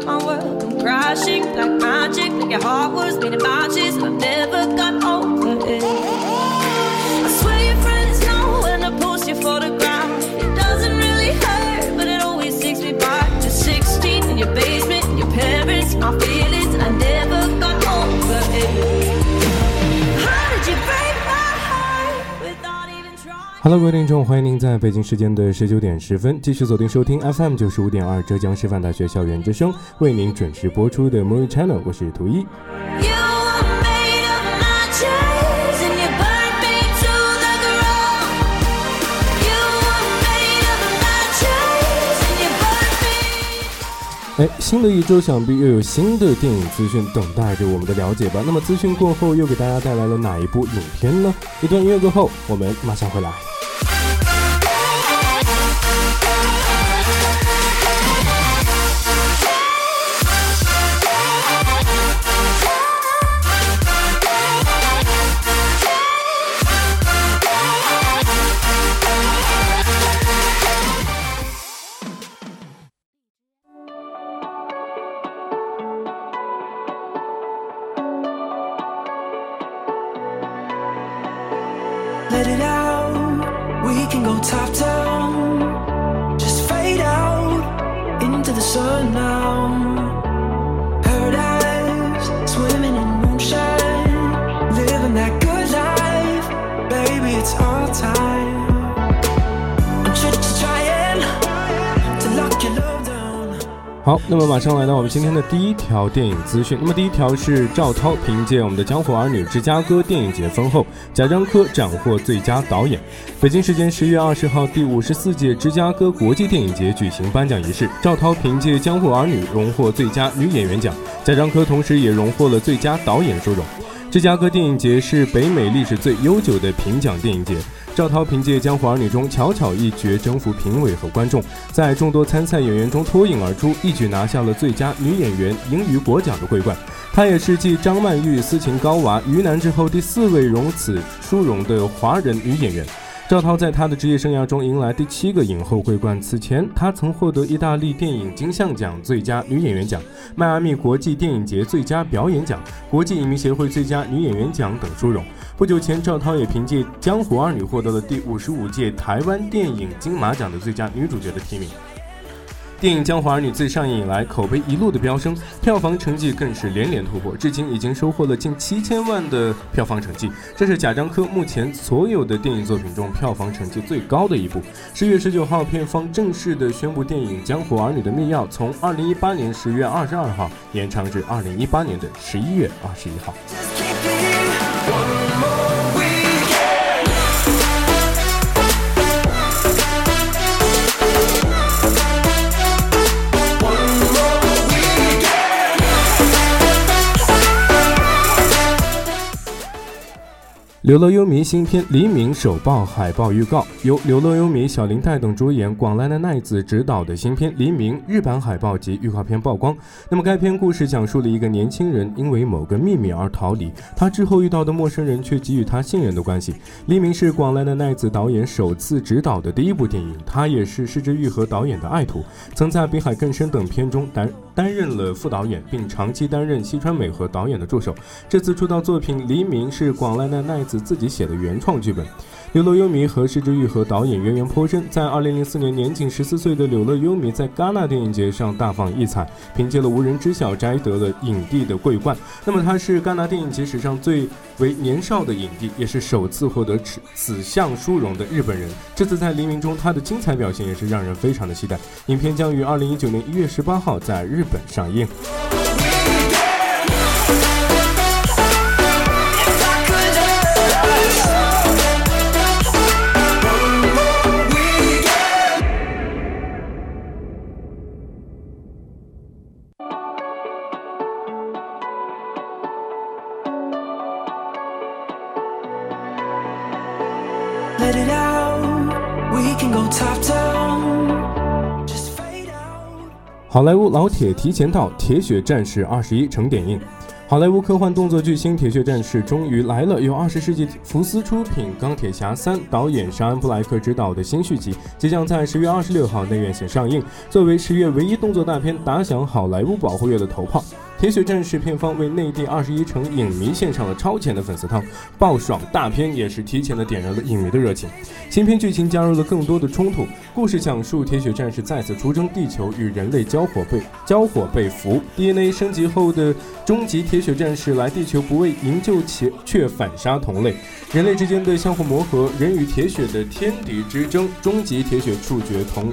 felt my world crashing like magic, like your heart was beating by. Hello，各位听众，欢迎您在北京时间的十九点十分继续锁定收听 FM 九十五点二浙江师范大学校园之声，为您准时播出的 Movie Channel，我是图一。哎，新的一周想必又有新的电影资讯等待着我们的了解吧。那么资讯过后，又给大家带来了哪一部影片呢？一段音乐过后，我们马上回来。好，那么马上来到我们今天的第一条电影资讯。那么第一条是赵涛凭借我们的《江湖儿女》芝加哥电影节封后，贾樟柯斩获最佳导演。北京时间十月二十号，第五十四届芝加哥国际电影节举行颁奖仪式，赵涛凭借《江湖儿女》荣获最佳女演员奖，贾樟柯同时也荣获了最佳导演殊荣。芝加哥电影节是北美历史最悠久的评奖电影节。赵涛凭借《江湖儿女》中巧巧一角征服评委和观众，在众多参赛演员中脱颖而出，一举拿下了最佳女演员英语国奖的桂冠。她也是继张曼玉、斯琴高娃、于南之后第四位荣此殊荣的华人女演员。赵涛在他的职业生涯中迎来第七个影后桂冠。此前，他曾获得意大利电影金像奖最佳女演员奖、迈阿密国际电影节最佳表演奖、国际影迷协会最佳女演员奖等殊荣。不久前，赵涛也凭借《江湖儿女》获得了第五十五届台湾电影金马奖的最佳女主角的提名。电影《江湖儿女》自上映以来，口碑一路的飙升，票房成绩更是连连突破，至今已经收获了近七千万的票房成绩，这是贾樟柯目前所有的电影作品中票房成绩最高的一部。十月十九号，片方正式的宣布，电影《江湖儿女》的密钥从二零一八年十月二十二号延长至二零一八年的十一月二十一号。流乐优弥新片《黎明》首曝海报预告，由流乐优弥、小林泰等主演，广濑的奈子执导的新片《黎明》日版海报及预告片曝光。那么该片故事讲述了一个年轻人因为某个秘密而逃离，他之后遇到的陌生人却给予他信任的关系。《黎明》是广濑的奈子导演首次执导的第一部电影，他也是市之愈和导演的爱徒，曾在《北海更深》等片中担担任了副导演，并长期担任西川美和导演的助手。这次出道作品《黎明》是广濑奈奈。子自己写的原创剧本。柳乐优弥和石之玉和导演渊源颇深，在2004年年仅十四岁的柳乐优弥在戛纳电影节上大放异彩，凭借了《无人知晓》摘得了影帝的桂冠。那么他是戛纳电影节史上最为年少的影帝，也是首次获得此此项殊荣的日本人。这次在黎明中他的精彩表现也是让人非常的期待。影片将于2019年1月18号在日本上映。好莱坞老铁提前到，《铁血战士二十一》成点映。好莱坞科幻动作巨星铁血战士》终于来了，由二十世纪福斯出品，《钢铁侠三》导演沙恩·布莱克执导的新续集，即将在十月二十六号内院线上映。作为十月唯一动作大片，打响好莱坞保护月的头炮。铁血战士片方为内地二十一城影迷献上了超前的粉丝汤，爆爽大片也是提前的点燃了影迷的热情。新片剧情加入了更多的冲突，故事讲述铁血战士再次出征地球与人类交火被交火被俘，DNA 升级后的终极铁血战士来地球不为营救且却反杀同类，人类之间的相互磨合，人与铁血的天敌之争，终极铁血处决同。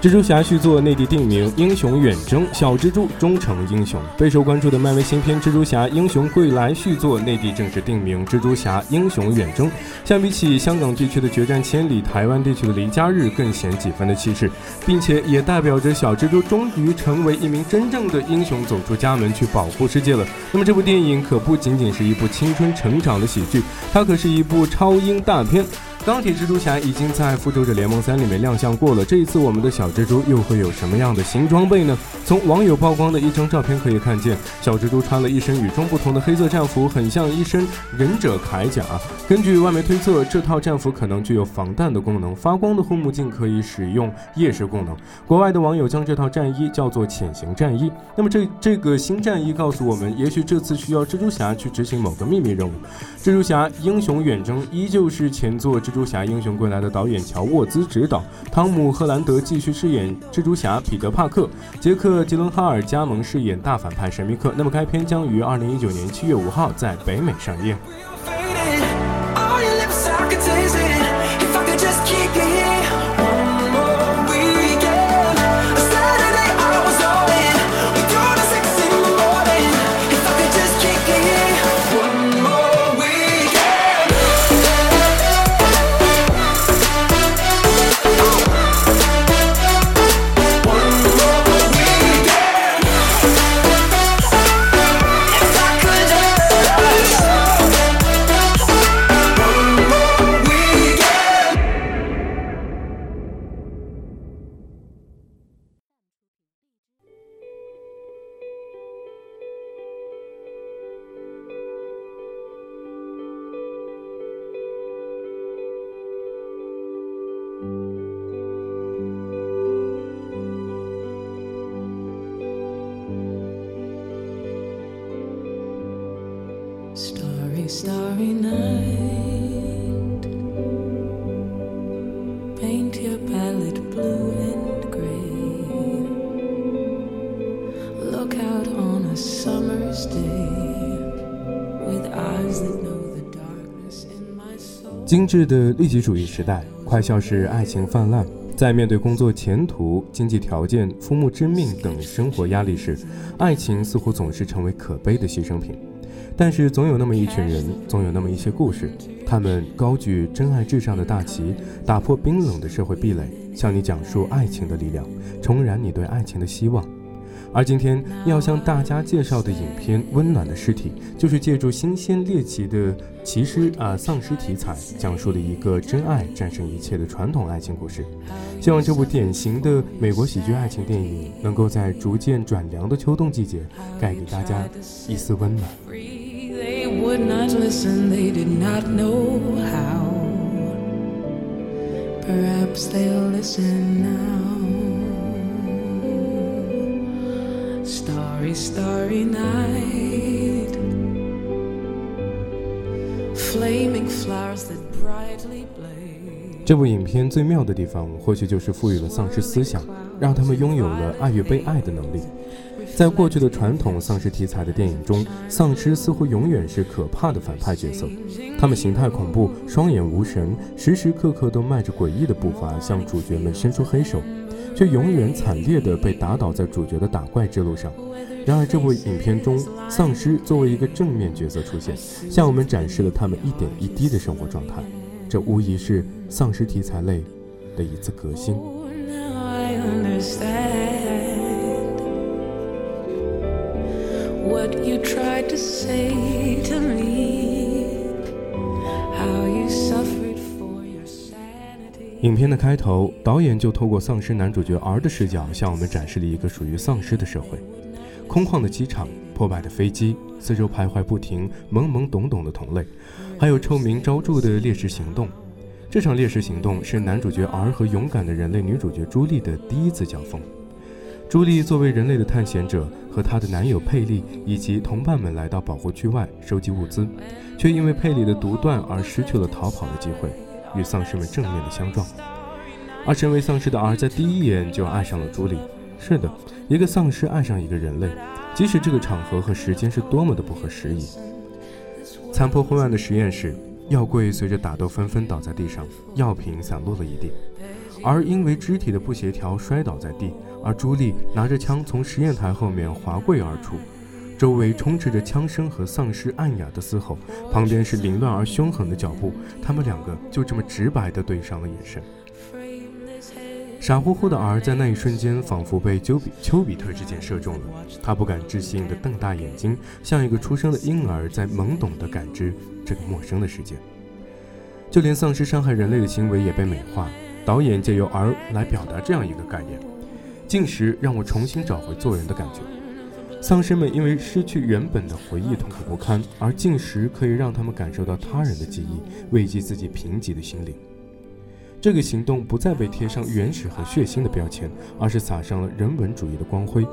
蜘蛛侠续作内地定名《英雄远征》，小蜘蛛终成英雄。备受关注的漫威新片《蜘蛛侠：英雄归来》续作内地正式定名《蜘蛛侠：英雄远征》。相比起香港地区的《决战千里》，台湾地区的《离家日》更显几分的气势，并且也代表着小蜘蛛终于成为一名真正的英雄，走出家门去保护世界了。那么这部电影可不仅仅是一部青春成长的喜剧，它可是一部超英大片。钢铁蜘蛛侠已经在《复仇者联盟三》里面亮相过了，这一次我们的小蜘蛛又会有什么样的新装备呢？从网友曝光的一张照片可以看见，小蜘蛛穿了一身与众不同的黑色战服，很像一身忍者铠甲。根据外媒推测，这套战服可能具有防弹的功能，发光的护目镜可以使用夜视功能。国外的网友将这套战衣叫做潜行战衣。那么这这个新战衣告诉我们，也许这次需要蜘蛛侠去执行某个秘密任务。蜘蛛侠英雄远征依旧是前作。蜘蛛侠：英雄归来的导演乔沃兹执导，汤姆·赫兰德继续饰演蜘蛛侠彼得·帕克，杰克·吉伦哈尔加盟饰演大反派神秘客。那么，该片将于二零一九年七月五号在北美上映。精致的利己主义时代，快消是爱情泛滥。在面对工作前途、经济条件、父母之命等生活压力时，爱情似乎总是成为可悲的牺牲品。但是，总有那么一群人，总有那么一些故事，他们高举真爱至上的大旗，打破冰冷的社会壁垒，向你讲述爱情的力量，重燃你对爱情的希望。而今天要向大家介绍的影片《温暖的尸体》，就是借助新鲜猎奇的骑尸啊丧尸题材，讲述了一个真爱战胜一切的传统爱情故事。希望这部典型的美国喜剧爱情电影，能够在逐渐转凉的秋冬季节，带给大家一丝温暖。A starry night flaming flowers that brightly blaze. 这部影片最妙的地方或许就是赋予了丧尸思想让他们拥有了爱与被爱的能力。在过去的传统丧尸题材的电影中丧尸似乎永远是可怕的反派角色。他们形态恐怖双眼无神时时刻刻都迈着诡异的步伐向主角们伸出黑手。却永远惨烈地被打倒在主角的打怪之路上然而，这部影片中，丧尸作为一个正面角色出现，向我们展示了他们一点一滴的生活状态。这无疑是丧尸题材类的一次革新。影片的开头，导演就透过丧尸男主角 R 的视角，向我们展示了一个属于丧尸的社会。空旷的机场，破败的飞机，四周徘徊不停、懵懵懂懂的同类，还有臭名昭著的猎食行动。这场猎食行动是男主角 R 和勇敢的人类女主角朱莉的第一次交锋。朱莉作为人类的探险者，和她的男友佩利以及同伴们来到保护区外收集物资，却因为佩利的独断而失去了逃跑的机会，与丧尸们正面的相撞。而身为丧尸的 R 在第一眼就爱上了朱莉。是的，一个丧尸爱上一个人类，即使这个场合和时间是多么的不合时宜。残破昏暗的实验室，药柜随着打斗纷纷倒在地上，药品散落了一地，而因为肢体的不协调摔倒在地。而朱莉拿着枪从实验台后面滑跪而出，周围充斥着枪声和丧尸暗哑的嘶吼，旁边是凌乱而凶狠的脚步，他们两个就这么直白地对上了眼神。傻乎乎的儿在那一瞬间，仿佛被丘比丘比特之箭射中了。他不敢置信地瞪大眼睛，像一个出生的婴儿，在懵懂地感知这个陌生的世界。就连丧尸伤害人类的行为也被美化。导演借由儿来表达这样一个概念：进食让我重新找回做人的感觉。丧尸们因为失去原本的回忆，痛苦不堪，而进食可以让他们感受到他人的记忆，慰藉自己贫瘠的心灵。这个行动不再被贴上原始和血腥的标签，而是撒上了人文主义的光辉。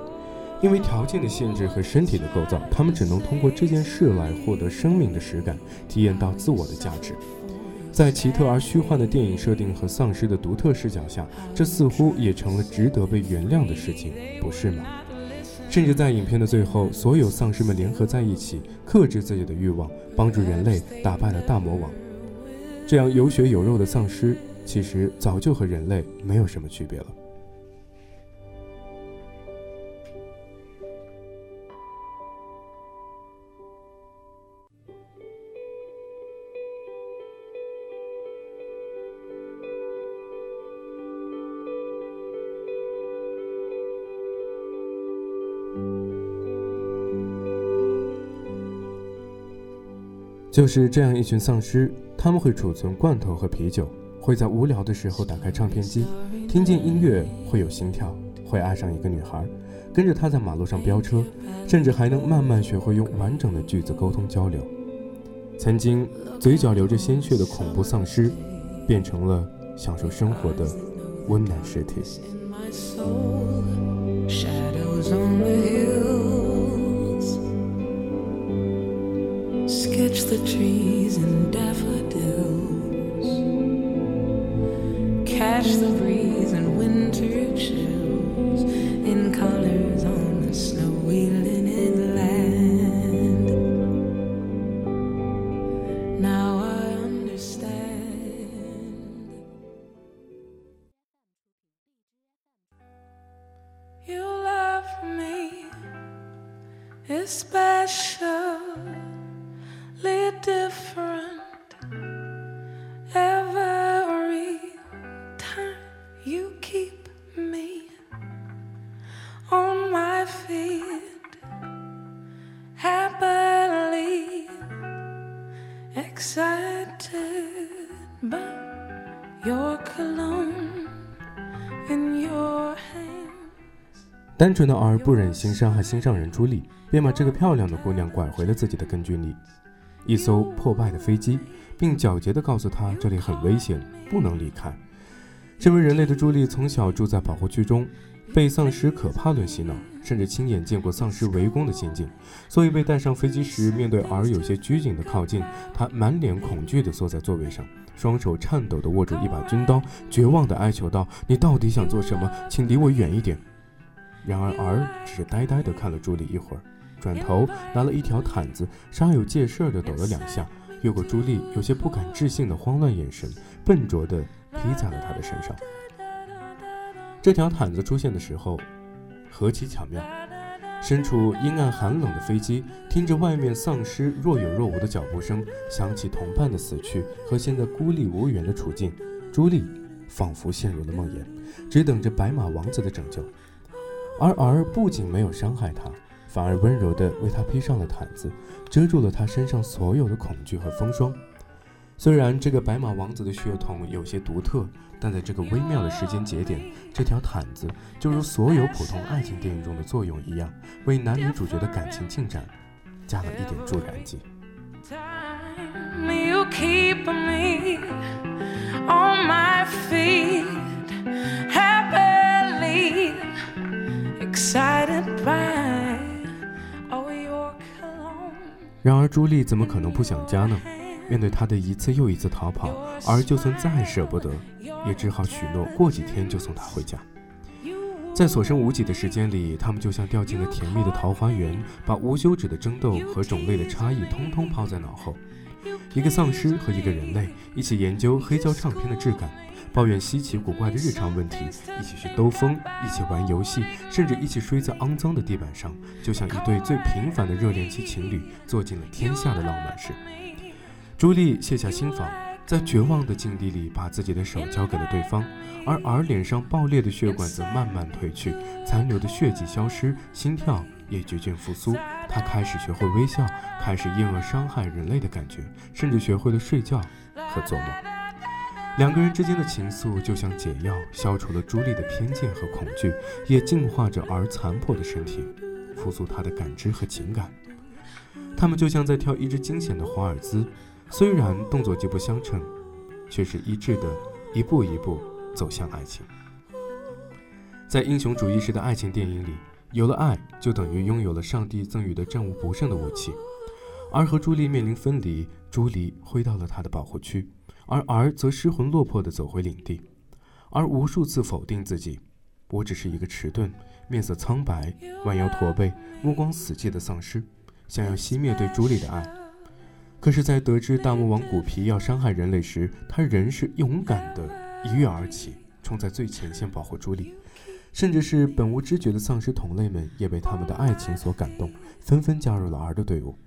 因为条件的限制和身体的构造，他们只能通过这件事来获得生命的实感，体验到自我的价值。在奇特而虚幻的电影设定和丧尸的独特视角下，这似乎也成了值得被原谅的事情，不是吗？甚至在影片的最后，所有丧尸们联合在一起，克制自己的欲望，帮助人类打败了大魔王。这样有血有肉的丧尸。其实早就和人类没有什么区别了。就是这样一群丧尸，他们会储存罐头和啤酒。会在无聊的时候打开唱片机，听见音乐会有心跳，会爱上一个女孩，跟着她在马路上飙车，甚至还能慢慢学会用完整的句子沟通交流。曾经嘴角流着鲜血的恐怖丧尸，变成了享受生活的温暖尸体。catch the trees and daffodils, catch the breeze and winter chill. 单纯的儿不忍心伤害心上人朱莉，便把这个漂亮的姑娘拐回了自己的根据地——一艘破败的飞机，并狡黠地告诉她这里很危险，不能离开。身为人类的朱莉从小住在保护区中，被丧尸可怕论洗脑，甚至亲眼见过丧尸围攻的情景，所以被带上飞机时，面对儿有些拘谨的靠近，他满脸恐惧地坐在座位上，双手颤抖地握住一把军刀，绝望地哀求道：“你到底想做什么？请离我远一点。”然而儿只是呆呆地看了朱莉一会儿，转头拿了一条毯子，煞有介事地抖了两下，越过朱莉有些不敢置信的慌乱眼神，笨拙地披在了她的身上。这条毯子出现的时候，何其巧妙！身处阴暗寒冷的飞机，听着外面丧尸若有若无的脚步声，想起同伴的死去和现在孤立无援的处境，朱莉仿佛陷入了梦魇，只等着白马王子的拯救。而儿不仅没有伤害他，反而温柔地为他披上了毯子，遮住了他身上所有的恐惧和风霜。虽然这个白马王子的血统有些独特，但在这个微妙的时间节点，这条毯子就如所有普通爱情电影中的作用一样，为男女主角的感情进展加了一点助燃剂。然而，朱莉怎么可能不想家呢？面对他的一次又一次逃跑，而就算再舍不得，也只好许诺过几天就送他回家。在所剩无几的时间里，他们就像掉进了甜蜜的桃花源，把无休止的争斗和种类的差异通通抛在脑后。一个丧尸和一个人类一起研究黑胶唱片的质感。抱怨稀奇古怪的日常问题，一起去兜风，一起玩游戏，甚至一起睡在肮脏的地板上，就像一对最平凡的热恋期情侣，做尽了天下的浪漫事。朱莉卸下心防，在绝望的境地里，把自己的手交给了对方，而儿脸上爆裂的血管则慢慢褪去，残留的血迹消失，心跳也逐渐复苏。他开始学会微笑，开始厌恶伤害人类的感觉，甚至学会了睡觉和做梦。两个人之间的情愫就像解药，消除了朱莉的偏见和恐惧，也净化着儿残破的身体，复苏他的感知和情感。他们就像在跳一支惊险的华尔兹，虽然动作极不相称，却是一致的，一步一步走向爱情。在英雄主义式的爱情电影里，有了爱就等于拥有了上帝赠予的战无不胜的武器。而和朱莉面临分离，朱莉回到了他的保护区。而儿则失魂落魄地走回领地，而无数次否定自己，我只是一个迟钝、面色苍白、弯腰驼背、目光死寂的丧尸，想要熄灭对朱莉的爱。可是，在得知大魔王古皮要伤害人类时，他仍是勇敢地一跃而起，冲在最前线保护朱莉。甚至是本无知觉的丧尸同类们，也被他们的爱情所感动，纷纷加入了儿的队伍。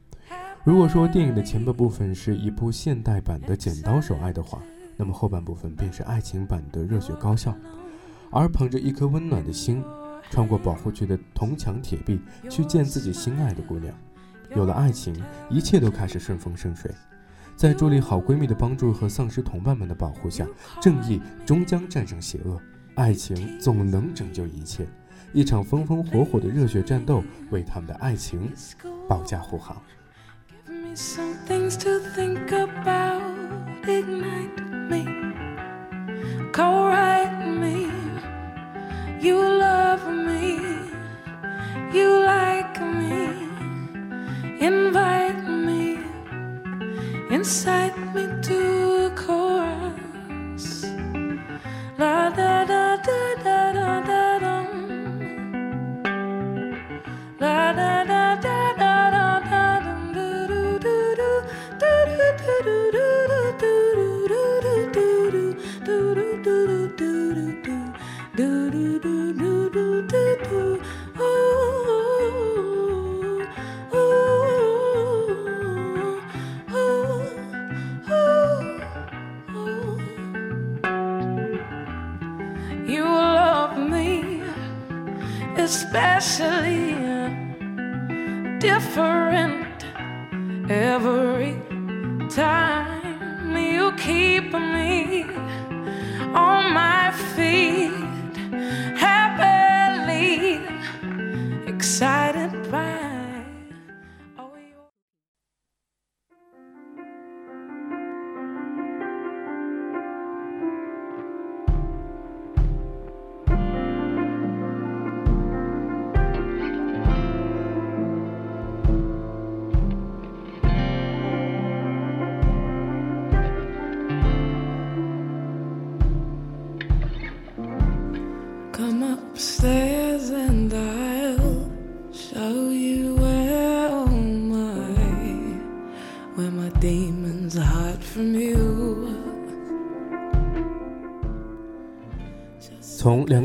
如果说电影的前半部分是一部现代版的《剪刀手爱》的话，那么后半部分便是爱情版的《热血高校》。而捧着一颗温暖的心，穿过保护区的铜墙铁壁，去见自己心爱的姑娘。有了爱情，一切都开始顺风顺水。在朱莉好闺蜜的帮助和丧尸同伴们的保护下，正义终将战胜邪恶，爱情总能拯救一切。一场风风火火的热血战斗，为他们的爱情保驾护航。give me Some things to think about, ignite me, co-write me. You love me, you like me, invite me, incite me to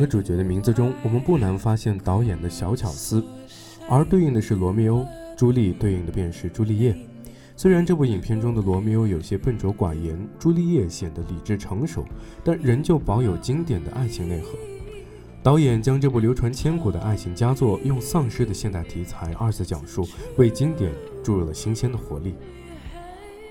个主角的名字中，我们不难发现导演的小巧思，而对应的是罗密欧，朱莉对应的便是朱丽叶。虽然这部影片中的罗密欧有些笨拙寡言，朱丽叶显得理智成熟，但仍旧保有经典的爱情内核。导演将这部流传千古的爱情佳作用丧尸的现代题材二次讲述，为经典注入了新鲜的活力。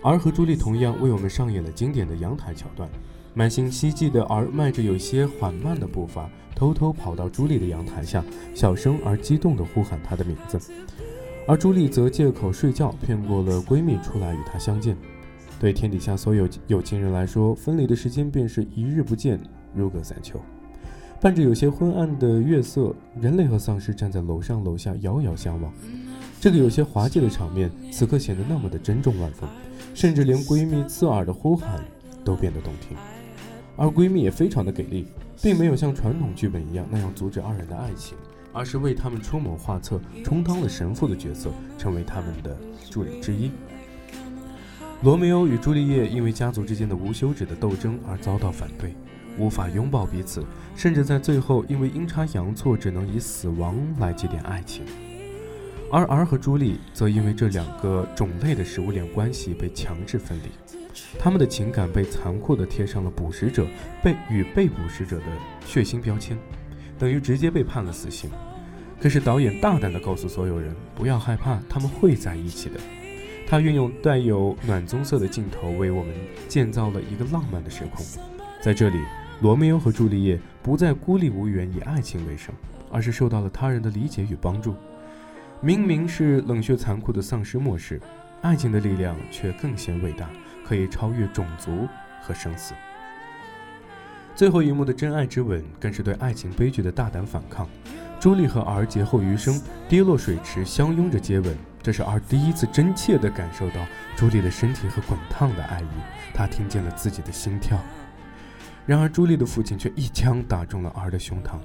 而和朱莉同样为我们上演了经典的阳台桥段。满心希冀的儿迈着有些缓慢的步伐，偷偷跑到朱莉的阳台下，小声而激动地呼喊她的名字。而朱莉则借口睡觉，骗过了闺蜜出来与她相见。对天底下所有有情人来说，分离的时间便是一日不见，如隔三秋。伴着有些昏暗的月色，人类和丧尸站在楼上楼下遥遥相望。这个有些滑稽的场面，此刻显得那么的珍重万分，甚至连闺蜜刺耳的呼喊都变得动听。而闺蜜也非常的给力，并没有像传统剧本一样那样阻止二人的爱情，而是为他们出谋划策，充当了神父的角色，成为他们的助理之一。罗密欧与朱丽叶因为家族之间的无休止的斗争而遭到反对，无法拥抱彼此，甚至在最后因为阴差阳错，只能以死亡来祭奠爱情。而儿和朱莉则因为这两个种类的食物链关系被强制分离。他们的情感被残酷地贴上了捕食者被与被捕食者的血腥标签，等于直接被判了死刑。可是导演大胆地告诉所有人，不要害怕，他们会在一起的。他运用带有暖棕色的镜头，为我们建造了一个浪漫的时空。在这里，罗密欧和朱丽叶不再孤立无援以爱情为生，而是受到了他人的理解与帮助。明明是冷血残酷的丧尸末世，爱情的力量却更显伟大。可以超越种族和生死。最后一幕的真爱之吻，更是对爱情悲剧的大胆反抗。朱莉和儿劫后余生，跌落水池，相拥着接吻。这是儿第一次真切地感受到朱莉的身体和滚烫的爱意，他听见了自己的心跳。然而，朱莉的父亲却一枪打中了儿的胸膛。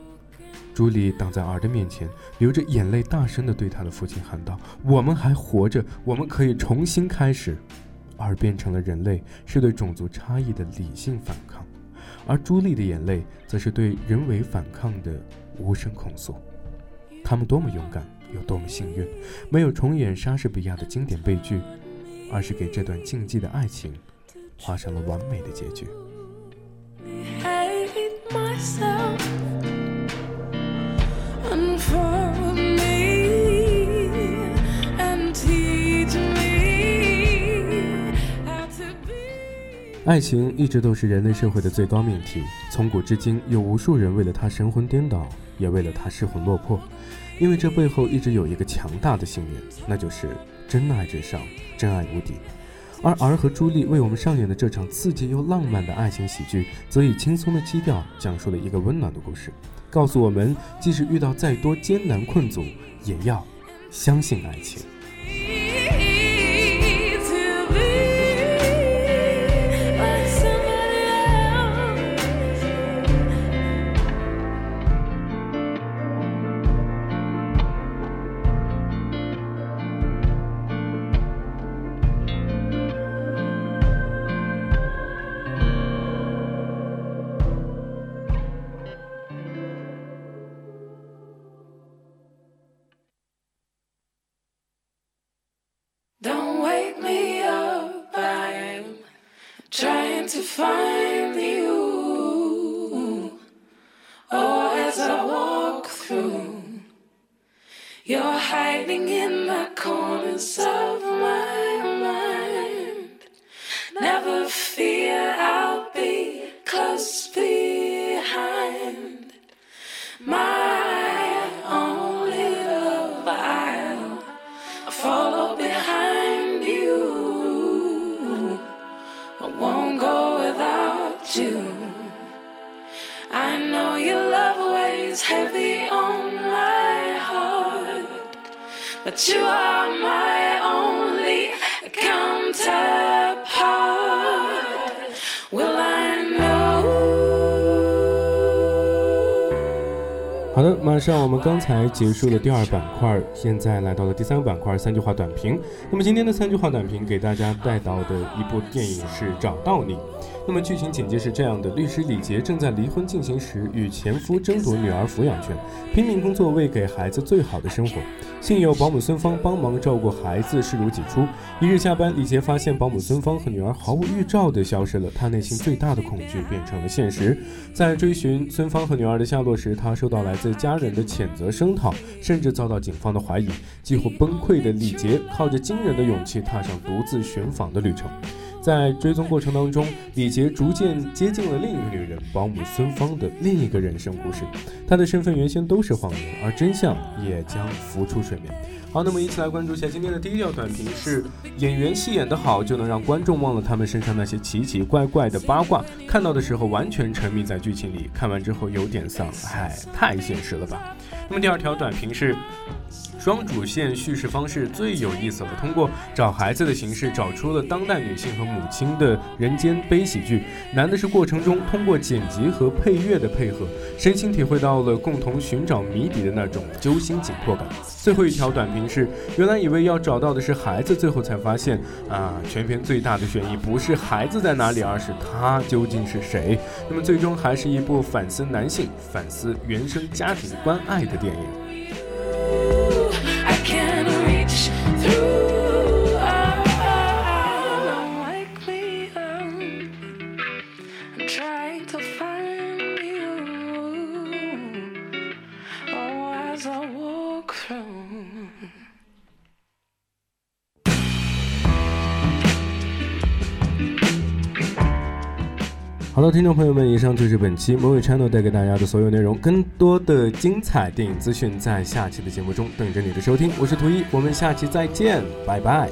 朱莉挡在儿的面前，流着眼泪，大声地对他的父亲喊道：“我们还活着，我们可以重新开始。”而变成了人类，是对种族差异的理性反抗；而朱莉的眼泪，则是对人为反抗的无声控诉。他们多么勇敢，有多么幸运，没有重演莎士比亚的经典悲剧，而是给这段禁忌的爱情画上了完美的结局。爱情一直都是人类社会的最高命题，从古至今，有无数人为了它神魂颠倒，也为了它失魂落魄，因为这背后一直有一个强大的信念，那就是真爱至上，真爱无敌。而儿和朱莉为我们上演的这场刺激又浪漫的爱情喜剧，则以轻松的基调讲述了一个温暖的故事，告诉我们，即使遇到再多艰难困阻，也要相信爱情。is heavy on my heart, but you are my only counterpart. Will I know? 好的，马上我们刚才结束了第二板块，现在来到了第三个板块——三句话短评。那么今天的三句话短评给大家带到的一部电影是《找到你》。那么剧情简介是这样的：律师李杰正在离婚进行时与前夫争夺女儿抚养权，拼命工作为给孩子最好的生活。幸有保姆孙芳帮忙照顾孩子，视如己出。一日下班，李杰发现保姆孙芳和女儿毫无预兆地消失了，他内心最大的恐惧变成了现实。在追寻孙芳和女儿的下落时，他受到来自家人的谴责声讨，甚至遭到警方的怀疑。几乎崩溃的李杰靠着惊人的勇气踏上独自寻访的旅程。在追踪过程当中，李杰逐渐接近了另一个女人保姆孙芳的另一个人生故事。她的身份原先都是谎言，而真相也将浮出水面。好，那么一起来关注一下今天的第一条短评是：演员戏演得好，就能让观众忘了他们身上那些奇奇怪怪的八卦。看到的时候完全沉迷在剧情里，看完之后有点丧，唉，太现实了吧。那么第二条短评是。双主线叙事方式最有意思了，通过找孩子的形式，找出了当代女性和母亲的人间悲喜剧。难的是过程中通过剪辑和配乐的配合，身心体会到了共同寻找谜底的那种揪心紧迫感。最后一条短评是：原来以为要找到的是孩子，最后才发现啊，全片最大的悬疑不是孩子在哪里，而是他究竟是谁。那么最终还是一部反思男性、反思原生家庭关爱的电影。听众朋友们，以上就是本期 Movie Channel 带给大家的所有内容。更多的精彩电影资讯在下期的节目中等着你的收听。我是图一，我们下期再见，拜拜。